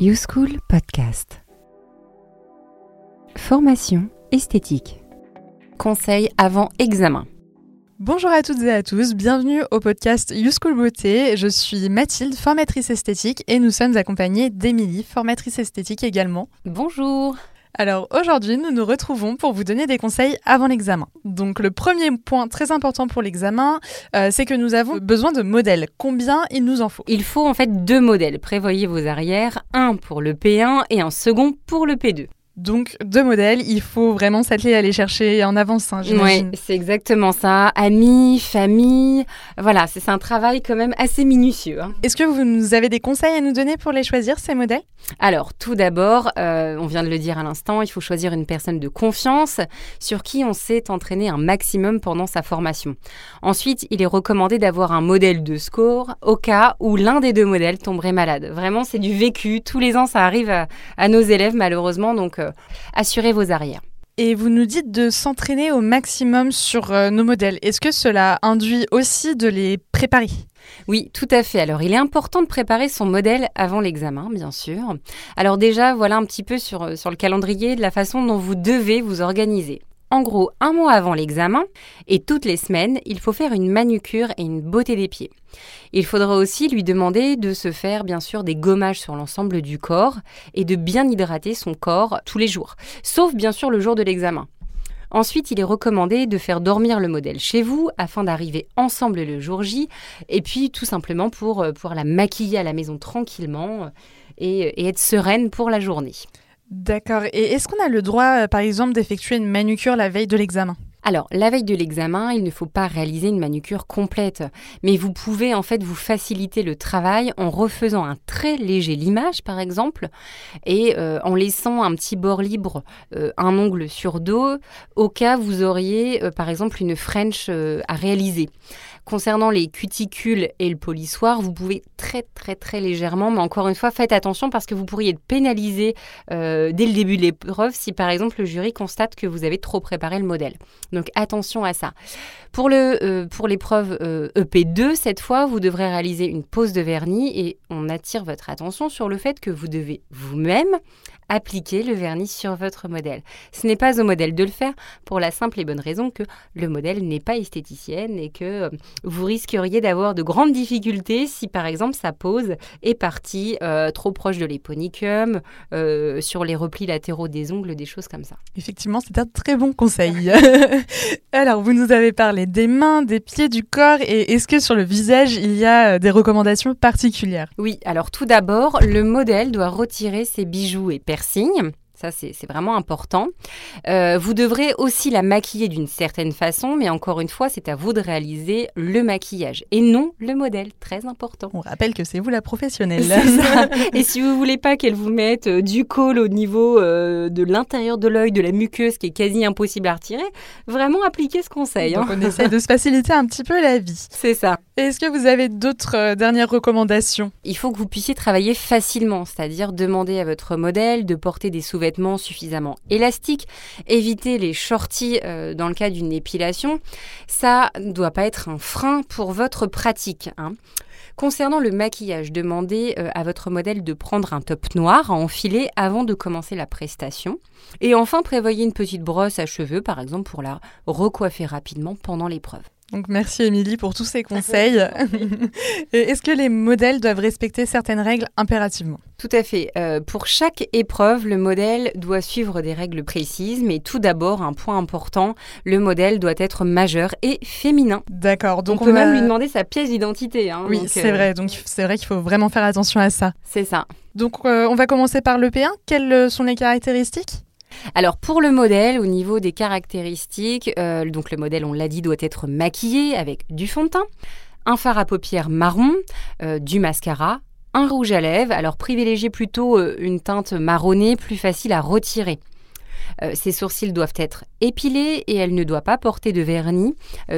YouSchool Podcast. Formation esthétique. Conseil avant examen. Bonjour à toutes et à tous, bienvenue au podcast YouSchool Beauté. Je suis Mathilde, formatrice esthétique, et nous sommes accompagnés d'Émilie, formatrice esthétique également. Bonjour. Alors aujourd'hui, nous nous retrouvons pour vous donner des conseils avant l'examen. Donc le premier point très important pour l'examen, euh, c'est que nous avons besoin de modèles. Combien il nous en faut? Il faut en fait deux modèles. Prévoyez vos arrières, un pour le P1 et un second pour le P2. Donc, deux modèles, il faut vraiment s'atteler à les chercher en avance, hein, Oui, c'est exactement ça. Amis, famille, voilà, c'est un travail quand même assez minutieux. Hein. Est-ce que vous nous avez des conseils à nous donner pour les choisir, ces modèles? Alors, tout d'abord, euh, on vient de le dire à l'instant, il faut choisir une personne de confiance sur qui on s'est entraîné un maximum pendant sa formation. Ensuite, il est recommandé d'avoir un modèle de score au cas où l'un des deux modèles tomberait malade. Vraiment, c'est du vécu. Tous les ans, ça arrive à, nos élèves, malheureusement, donc... Euh, euh, assurez vos arrières. Et vous nous dites de s'entraîner au maximum sur euh, nos modèles. Est-ce que cela induit aussi de les préparer? Oui, tout à fait. Alors, il est important de préparer son modèle avant l'examen, bien sûr. Alors déjà, voilà un petit peu sur, sur le calendrier de la façon dont vous devez vous organiser. En gros, un mois avant l'examen et toutes les semaines, il faut faire une manucure et une beauté des pieds. Il faudra aussi lui demander de se faire bien sûr des gommages sur l'ensemble du corps et de bien hydrater son corps tous les jours, sauf bien sûr le jour de l'examen. Ensuite, il est recommandé de faire dormir le modèle chez vous afin d'arriver ensemble le jour J et puis tout simplement pour euh, pouvoir la maquiller à la maison tranquillement euh, et être sereine pour la journée. D'accord. Et est-ce qu'on a le droit, euh, par exemple, d'effectuer une manucure la veille de l'examen? Alors, la veille de l'examen, il ne faut pas réaliser une manucure complète, mais vous pouvez en fait vous faciliter le travail en refaisant un très léger limage, par exemple, et euh, en laissant un petit bord libre, euh, un ongle sur dos, au cas où vous auriez, par exemple, une French à réaliser. Concernant les cuticules et le polissoir, vous pouvez très très très légèrement, mais encore une fois, faites attention parce que vous pourriez être pénalisé euh, dès le début de l'épreuve si par exemple le jury constate que vous avez trop préparé le modèle. Donc attention à ça. Pour euh, l'épreuve EP2, euh, e cette fois, vous devrez réaliser une pose de vernis et on attire votre attention sur le fait que vous devez vous-même appliquer le vernis sur votre modèle. Ce n'est pas au modèle de le faire pour la simple et bonne raison que le modèle n'est pas esthéticienne et que euh, vous risqueriez d'avoir de grandes difficultés si par exemple sa pose est partie euh, trop proche de l'éponicum, euh, sur les replis latéraux des ongles, des choses comme ça. Effectivement, c'est un très bon conseil. Alors, vous nous avez parlé des mains, des pieds, du corps et est-ce que sur le visage, il y a des recommandations particulières? Oui, alors tout d'abord, le modèle doit retirer ses bijoux et signe. Ça, c'est vraiment important. Euh, vous devrez aussi la maquiller d'une certaine façon, mais encore une fois, c'est à vous de réaliser le maquillage et non le modèle. Très important. On rappelle que c'est vous la professionnelle. et si vous voulez pas qu'elle vous mette euh, du col au niveau euh, de l'intérieur de l'œil, de la muqueuse, qui est quasi impossible à retirer, vraiment appliquez ce conseil. Donc hein. on essaie de se faciliter un petit peu la vie. C'est ça. Est-ce que vous avez d'autres dernières recommandations? Il faut que vous puissiez travailler facilement, c'est-à-dire demander à votre modèle de porter des suffisamment élastiques, éviter les shorties euh, dans le cas d'une épilation, ça ne doit pas être un frein pour votre pratique. Hein. Concernant le maquillage, demandez euh, à votre modèle de prendre un top noir à enfiler avant de commencer la prestation. Et enfin, prévoyez une petite brosse à cheveux, par exemple, pour la recoiffer rapidement pendant l'épreuve. Donc merci Émilie pour tous ces conseils. Est-ce que les modèles doivent respecter certaines règles impérativement? Tout à fait. Euh, pour chaque épreuve, le modèle doit suivre des règles précises, mais tout d'abord, un point important, le modèle doit être majeur et féminin. D'accord. Donc on, peut même lui demander sa pièce d'identité. Hein, oui, c'est vrai. Donc c'est vrai qu'il faut vraiment faire attention à ça. C'est ça. Donc euh, on va commencer par le P1. Quelles sont les caractéristiques? Alors pour le modèle, au niveau des caractéristiques, euh, donc le modèle, on l'a dit, doit être maquillé avec du fond de teint, un fard à paupières marron, euh, du mascara, un rouge à lèvres. Alors privilégiez plutôt euh, une teinte marronnée, plus facile à retirer. ses sourcils doivent être épilés et elle ne doit pas porter de vernis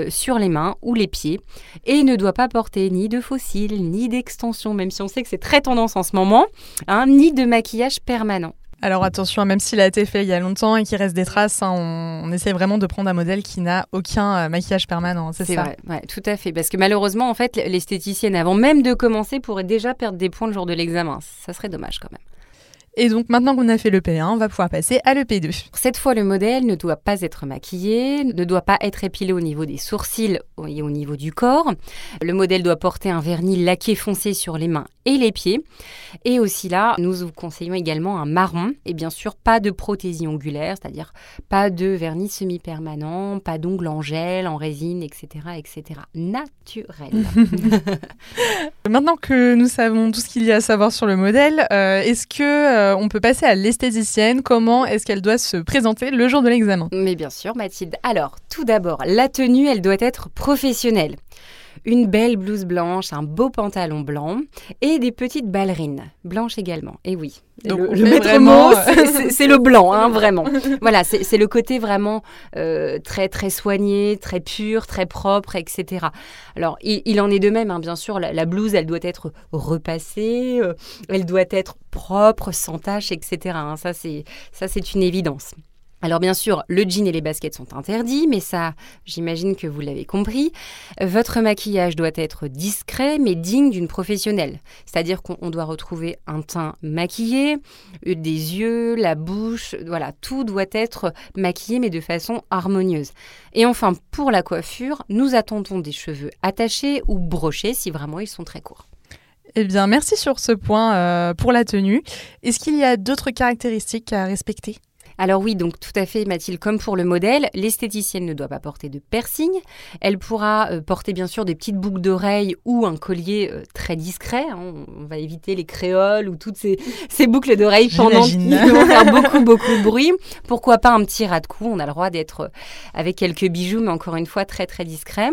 sur les mains ou les pieds et ne doit pas porter ni de fossiles ni d'extension, même si on sait que c'est très tendance en ce moment, hein, ni de maquillage permanent. Alors attention, même s'il a été fait il y a longtemps et qu'il reste des traces, hein, on, essaie vraiment de prendre un modèle qui n'a aucun euh, maquillage permanent, c'est ça vrai, ouais, tout à fait. Parce que malheureusement, en fait, l'esthéticienne, avant même de commencer, pourrait déjà perdre des points le jour de l'examen. Ça serait dommage quand même. Et donc maintenant qu'on a fait le P1, on va pouvoir passer à l'EP2. Cette fois, le modèle ne doit pas être maquillé, ne doit pas être épilé au niveau des sourcils et au niveau du corps. Le modèle doit porter un vernis laqué foncé sur les mains et les pieds. Et aussi là, nous vous conseillons également un marron. Et bien sûr, pas de prothésie ongulaire, c'est-à-dire pas de vernis semi-permanent, pas d'ongles en gel, en résine, etc. etc. Naturel. Maintenant que nous savons tout ce qu'il y a à savoir sur le modèle, euh, est-ce que euh, on peut passer à l'esthéticienne. Comment est-ce qu'elle doit se présenter le jour de l'examen? Mais bien sûr, Mathilde. Alors, tout d'abord, la tenue, elle doit être professionnelle une belle blouse blanche, un beau pantalon blanc et des petites ballerines blanches également. Et oui, Donc, le, maître mot, c'est le blanc, hein, vraiment. voilà, c'est le côté vraiment euh, très très soigné, très pur, très propre, etc. Alors, il, en est de même, hein, bien sûr. La, blouse, elle doit être repassée, euh, elle doit être propre, sans tache, etc. Hein. ça, c'est une évidence. Alors bien sûr, le jean et les baskets sont interdits, mais ça, j'imagine que vous l'avez compris. Votre maquillage doit être discret, mais digne d'une professionnelle. C'est-à-dire qu'on doit retrouver un teint maquillé, des yeux, la bouche, voilà, tout doit être maquillé, mais de façon harmonieuse. Et enfin, pour la coiffure, nous attendons des cheveux attachés ou brochés si vraiment ils sont très courts. Eh bien, merci sur ce point euh, pour la tenue. Est-ce qu'il y a d'autres caractéristiques à respecter? Alors oui, donc tout à fait Mathilde, comme pour le modèle, l'esthéticienne ne doit pas porter de piercing. Elle pourra euh, porter bien sûr des petites boucles d'oreilles ou un collier euh, très discret. Hein. On, va éviter les créoles ou toutes ces, boucles d'oreilles pendant qui vont faire beaucoup beaucoup de bruit. Pourquoi pas un petit ras de cou On a le droit d'être euh, avec quelques bijoux, mais encore une fois très très discret.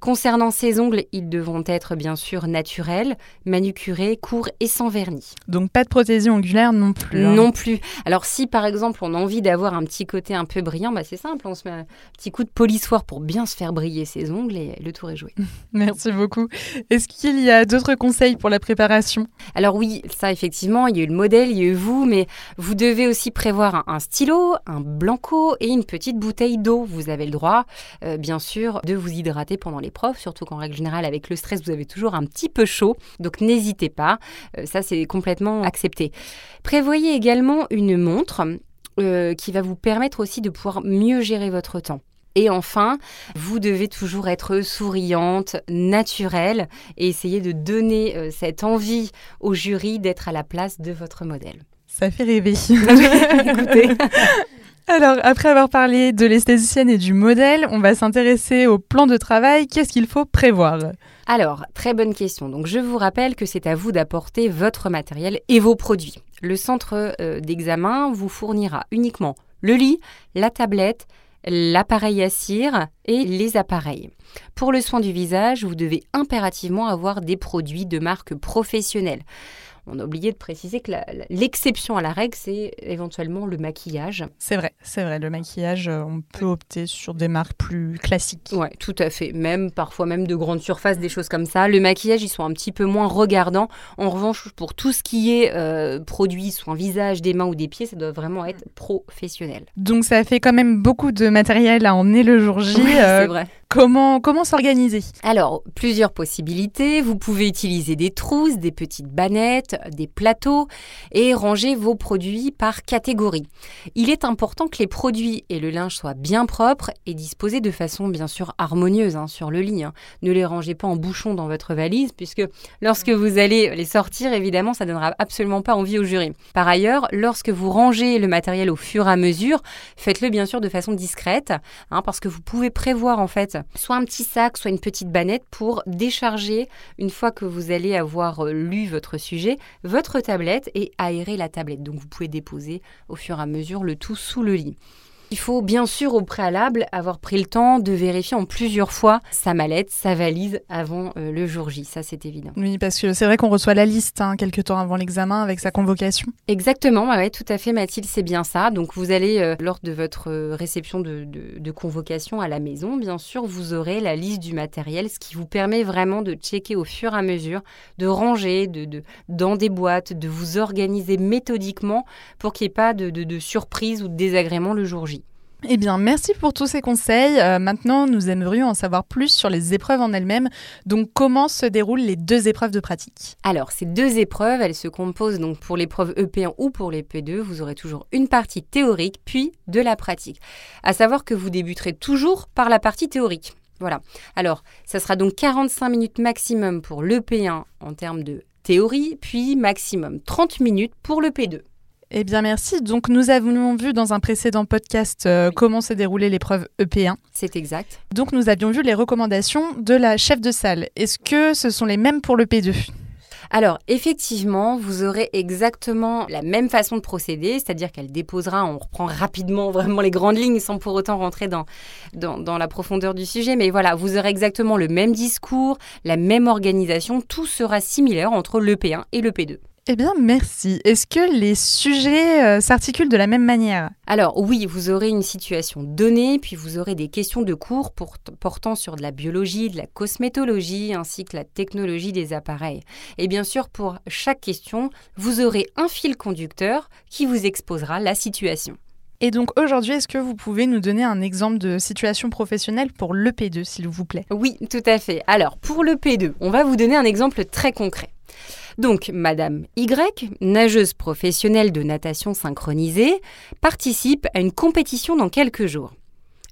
Concernant ses ongles, ils devront être bien sûr naturels, manucurés, courts et sans vernis. Donc pas de prothésie ongulaire non plus. Hein. Non plus. Alors si par exemple on en envie d'avoir un petit côté un peu brillant, bah c'est simple, on se met un petit coup de polissoir pour bien se faire briller ses ongles et le tour est joué. Merci beaucoup. Est-ce qu'il y a d'autres conseils pour la préparation? Alors oui, ça effectivement, il y a eu le modèle, il y a eu vous, mais vous devez aussi prévoir un, stylo, un blanco et une petite bouteille d'eau. Vous avez le droit, euh, bien sûr, de vous hydrater pendant l'épreuve, surtout qu'en règle générale, avec le stress, vous avez toujours un petit peu chaud, donc n'hésitez pas, euh, ça c'est complètement accepté. Prévoyez également une montre euh, qui va vous permettre aussi de pouvoir mieux gérer votre temps. Et enfin, vous devez toujours être souriante, naturelle et essayer de donner euh, cette envie au jury d'être à la place de votre modèle. Ça fait rêver. Écoutez. Alors, après avoir parlé de l'esthéticienne et du modèle, on va s'intéresser au plan de travail. Qu'est-ce qu'il faut prévoir? Alors, très bonne question. Donc, je vous rappelle que c'est à vous d'apporter votre matériel et vos produits le centre euh, d'examen vous fournira uniquement le lit, la tablette, l'appareil à cire et les appareils. Pour le soin du visage, vous devez impérativement avoir des produits de marque professionnelle on a oublié de préciser que l'exception à la règle, c'est éventuellement le maquillage. C'est vrai, c'est vrai. Le maquillage, euh, on peut opter sur des marques plus classiques. Oui, tout à fait. Même parfois même de grandes surfaces, des choses comme ça. Le maquillage, ils sont un petit peu moins regardants. En revanche, pour tout ce qui est euh, produit, soit un visage, des mains ou des pieds, ça doit vraiment être professionnel. Donc ça fait quand même beaucoup de matériel à emmener le jour J. c'est euh, vrai. Comment, s'organiser? Alors, plusieurs possibilités. Vous pouvez utiliser des trousses, des petites bannettes, des plateaux et ranger vos produits par catégorie. Il est important que les produits et le linge soient bien propres et disposés de façon bien sûr harmonieuse hein, sur le lit. Hein. Ne les rangez pas en bouchon dans votre valise puisque lorsque vous allez les sortir, évidemment, ça ne donnera absolument pas envie au jury. Par ailleurs, lorsque vous rangez le matériel au fur et à mesure, faites-le bien sûr de façon discrète hein, parce que vous pouvez prévoir en fait soit un petit sac, soit une petite bannette pour décharger, une fois que vous allez avoir euh, lu votre sujet, votre tablette et aérer la tablette. Donc vous pouvez déposer au fur et à mesure le tout sous le lit. Il faut bien sûr au préalable avoir pris le temps de vérifier en plusieurs fois sa mallette, sa valise avant euh, le jour J, ça c'est évident. Oui, parce que c'est vrai qu'on reçoit la liste hein, quelques temps avant l'examen avec sa convocation. Exactement, ouais, tout à fait Mathilde, c'est bien ça. Donc vous allez, euh, lors de votre euh, réception de, convocation à la maison, bien sûr, vous aurez la liste du matériel, ce qui vous permet vraiment de checker au fur et à mesure, de ranger de, dans des boîtes, de vous organiser méthodiquement pour qu'il n'y ait pas de, de surprise ou de désagrément le jour J. Eh bien, merci pour tous ces conseils. Euh, maintenant, nous aimerions en savoir plus sur les épreuves en elles-mêmes. Donc, comment se déroulent les deux épreuves de pratique? Alors, ces deux épreuves, elles se composent donc pour l'épreuve EP1 ou pour l'EP2. Vous aurez toujours une partie théorique, puis de la pratique. À savoir que vous débuterez toujours par la partie théorique. Voilà. Alors, ça sera donc 45 minutes maximum pour l'EP1 en termes de théorie, puis maximum 30 minutes pour le P2. Eh bien, merci. Donc, nous avons vu dans un précédent podcast euh, comment s'est déroulée l'épreuve EP1. C'est exact. Donc, nous avions vu les recommandations de la chef de salle. Est-ce que ce sont les mêmes pour le P2 alors, effectivement, vous aurez exactement la même façon de procéder, c'est-à-dire qu'elle déposera, on reprend rapidement vraiment les grandes lignes sans pour autant rentrer dans, dans, dans, la profondeur du sujet, mais voilà, vous aurez exactement le même discours, la même organisation, tout sera similaire entre le P1 et le P2. Eh bien, merci. Est-ce que les sujets euh, s'articulent de la même manière? Alors oui, vous aurez une situation donnée, puis vous aurez des questions de cours portant sur de la biologie, de la cosmétologie, ainsi que la technologie des appareils. Et bien sûr, pour chaque question, vous aurez un fil conducteur qui vous exposera la situation. Et donc aujourd'hui, est-ce que vous pouvez nous donner un exemple de situation professionnelle pour le P2, s'il vous plaît? Oui, tout à fait. Alors, pour le P2, on va vous donner un exemple très concret. Donc, Madame Y, nageuse professionnelle de natation synchronisée, participe à une compétition dans quelques jours.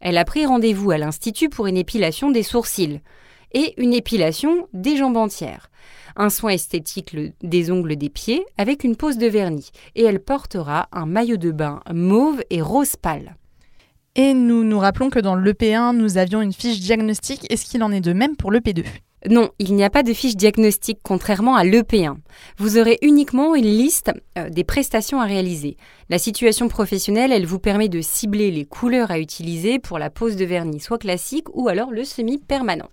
Elle a pris rendez-vous à l'Institut pour une épilation des sourcils et une épilation des jambes entières, un soin esthétique des ongles des pieds avec une pose de vernis, et elle portera un maillot de bain mauve et rose pâle. Et nous nous rappelons que dans l'EP1, nous avions une fiche diagnostique. Est-ce qu'il en est de même pour l'EP2 non, il n'y a pas de fiche diagnostic contrairement à l'EP1. Vous aurez uniquement une liste euh, des prestations à réaliser. La situation professionnelle, elle vous permet de cibler les couleurs à utiliser pour la pose de vernis, soit classique ou alors le semi-permanent.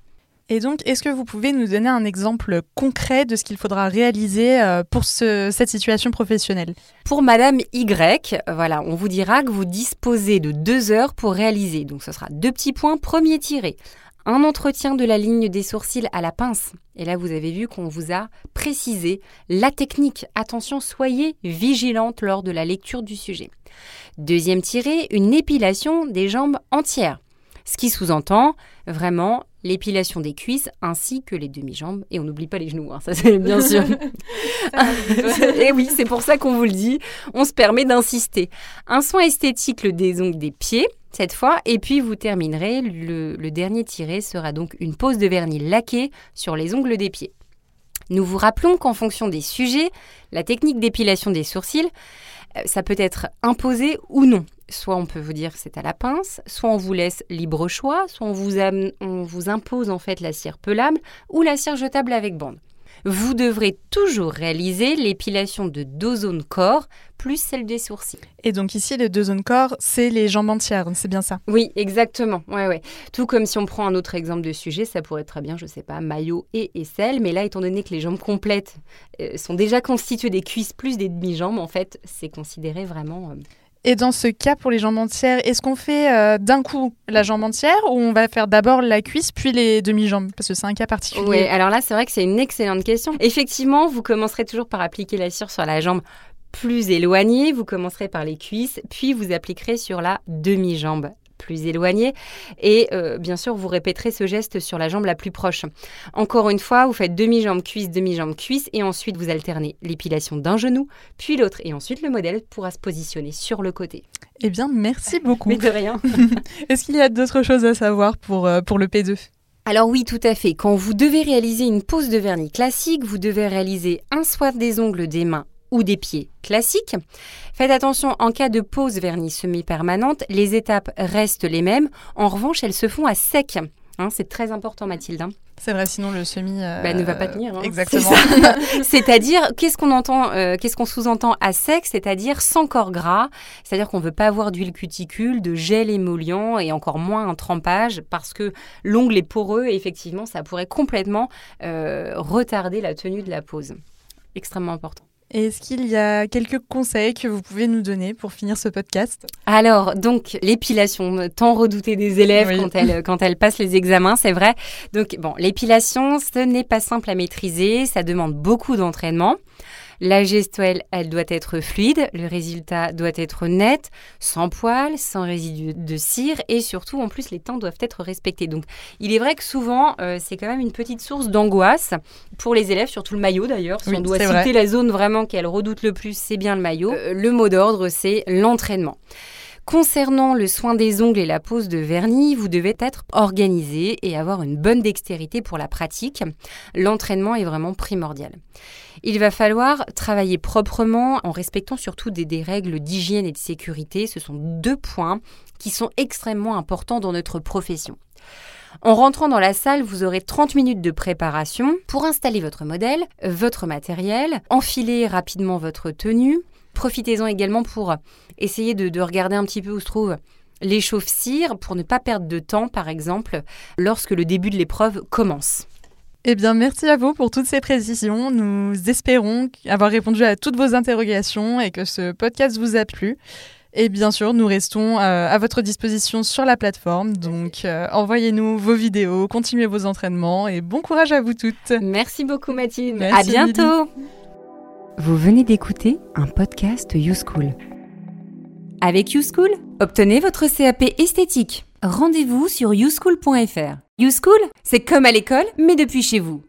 Et donc, est-ce que vous pouvez nous donner un exemple concret de ce qu'il faudra réaliser euh, pour cette situation professionnelle? Pour Madame Y, voilà, on vous dira que vous disposez de deux heures pour réaliser. Donc, ce sera deux petits points. Premier tiré, un entretien de la ligne des sourcils à la pince. Et là, vous avez vu qu'on vous a précisé la technique. Attention, soyez vigilante lors de la lecture du sujet. Deuxième tiré, une épilation des jambes entières. Ce qui sous-entend vraiment l'épilation des cuisses ainsi que les demi-jambes. Et on n'oublie pas les genoux, hein, ça c'est bien sûr. et oui, c'est pour ça qu'on vous le dit. On se permet d'insister. Un soin esthétique des ongles des pieds cette fois. Et puis vous terminerez, le, dernier tiré sera donc une pose de vernis laqué sur les ongles des pieds. Nous vous rappelons qu'en fonction des sujets, la technique d'épilation des sourcils, euh, ça peut être imposé ou non. Soit on peut vous dire c'est à la pince, soit on vous laisse libre choix, soit on vous, on vous impose en fait la cire pelable ou la cire jetable avec bande vous devrez toujours réaliser l'épilation de deux zones corps plus celle des sourcils. Et donc ici, les deux zones corps, c'est les jambes entières, c'est bien ça? Oui, exactement. Ouais, ouais. Tout comme si on prend un autre exemple de sujet, ça pourrait être très bien, je sais pas, maillot et aisselle, mais là, étant donné que les jambes complètes euh, sont déjà constituées des cuisses plus des demi-jambes, en fait, c'est considéré vraiment... Euh, et dans ce cas, pour les jambes entières, est-ce qu'on fait euh, d'un coup la jambe entière ou on va faire d'abord la cuisse puis les demi-jambes? Parce que c'est un cas particulier. Oui, alors là, c'est vrai que c'est une excellente question. Effectivement, vous commencerez toujours par appliquer la cire sur la jambe plus éloignée. Vous commencerez par les cuisses, puis vous appliquerez sur la demi-jambe plus éloigné. Et euh, bien sûr, vous répéterez ce geste sur la jambe la plus proche. Encore une fois, vous faites demi-jambe cuisse, demi-jambe cuisse, et ensuite vous alternez l'épilation d'un genou, puis l'autre. Et ensuite, le modèle pourra se positionner sur le côté. Eh bien, merci beaucoup. Mais de rien. Est-ce qu'il y a d'autres choses à savoir pour, euh, pour le P2 alors oui, tout à fait. Quand vous devez réaliser une pose de vernis classique, vous devez réaliser un swat des ongles des mains ou des pieds classiques. Faites attention, en cas de pose vernis semi-permanente, les étapes restent les mêmes. En revanche, elles se font à sec. Hein, c'est très important, Mathilde. Hein. C'est vrai, sinon le semi bah, ne va pas tenir. Hein. Exactement. C'est-à-dire, qu'est-ce qu'on entend, euh, qu'est-ce qu'on sous-entend à sec? C'est-à-dire sans corps gras. C'est-à-dire qu'on ne veut pas avoir d'huile cuticule, de gel émollient et encore moins un trempage parce que l'ongle est poreux et effectivement, ça pourrait complètement euh, retarder la tenue de la pose. Extrêmement important. Est-ce qu'il y a quelques conseils que vous pouvez nous donner pour finir ce podcast? Alors, donc, l'épilation, tant redoutée des élèves quand, elles, quand elles passent les examens, c'est vrai. Donc, bon, l'épilation, ce n'est pas simple à maîtriser, ça demande beaucoup d'entraînement. La gestuelle, elle doit être fluide, le résultat doit être net, sans poils, sans résidus de cire et surtout en plus les temps doivent être respectés. Donc il est vrai que souvent euh, c'est quand même une petite source d'angoisse pour les élèves, surtout le maillot d'ailleurs. Si on doit citer la zone vraiment qu'elle redoute le plus, c'est bien le maillot. Euh, le mot d'ordre c'est l'entraînement. Concernant le soin des ongles et la pose de vernis, vous devez être organisé et avoir une bonne dextérité pour la pratique. L'entraînement est vraiment primordial. Il va falloir travailler proprement en respectant surtout des, règles d'hygiène et de sécurité. Ce sont deux points qui sont extrêmement importants dans notre profession. En rentrant dans la salle, vous aurez 30 minutes de préparation pour installer votre modèle, votre matériel, enfiler rapidement votre tenue, Profitez-en également pour essayer de, regarder un petit peu où se trouve l'échauffe-cire pour ne pas perdre de temps, par exemple, lorsque le début de l'épreuve commence. Eh bien, merci à vous pour toutes ces précisions. Nous espérons avoir répondu à toutes vos interrogations et que ce podcast vous a plu. Et bien sûr, nous restons euh, à votre disposition sur la plateforme. Donc, euh, envoyez-nous vos vidéos, continuez vos entraînements et bon courage à vous toutes. Merci beaucoup, Mathilde. à bientôt. Vous venez d'écouter un podcast YouSchool. Avec YouSchool, obtenez votre CAP esthétique. Rendez-vous sur youschool.fr. YouSchool, c'est comme à l'école, mais depuis chez vous.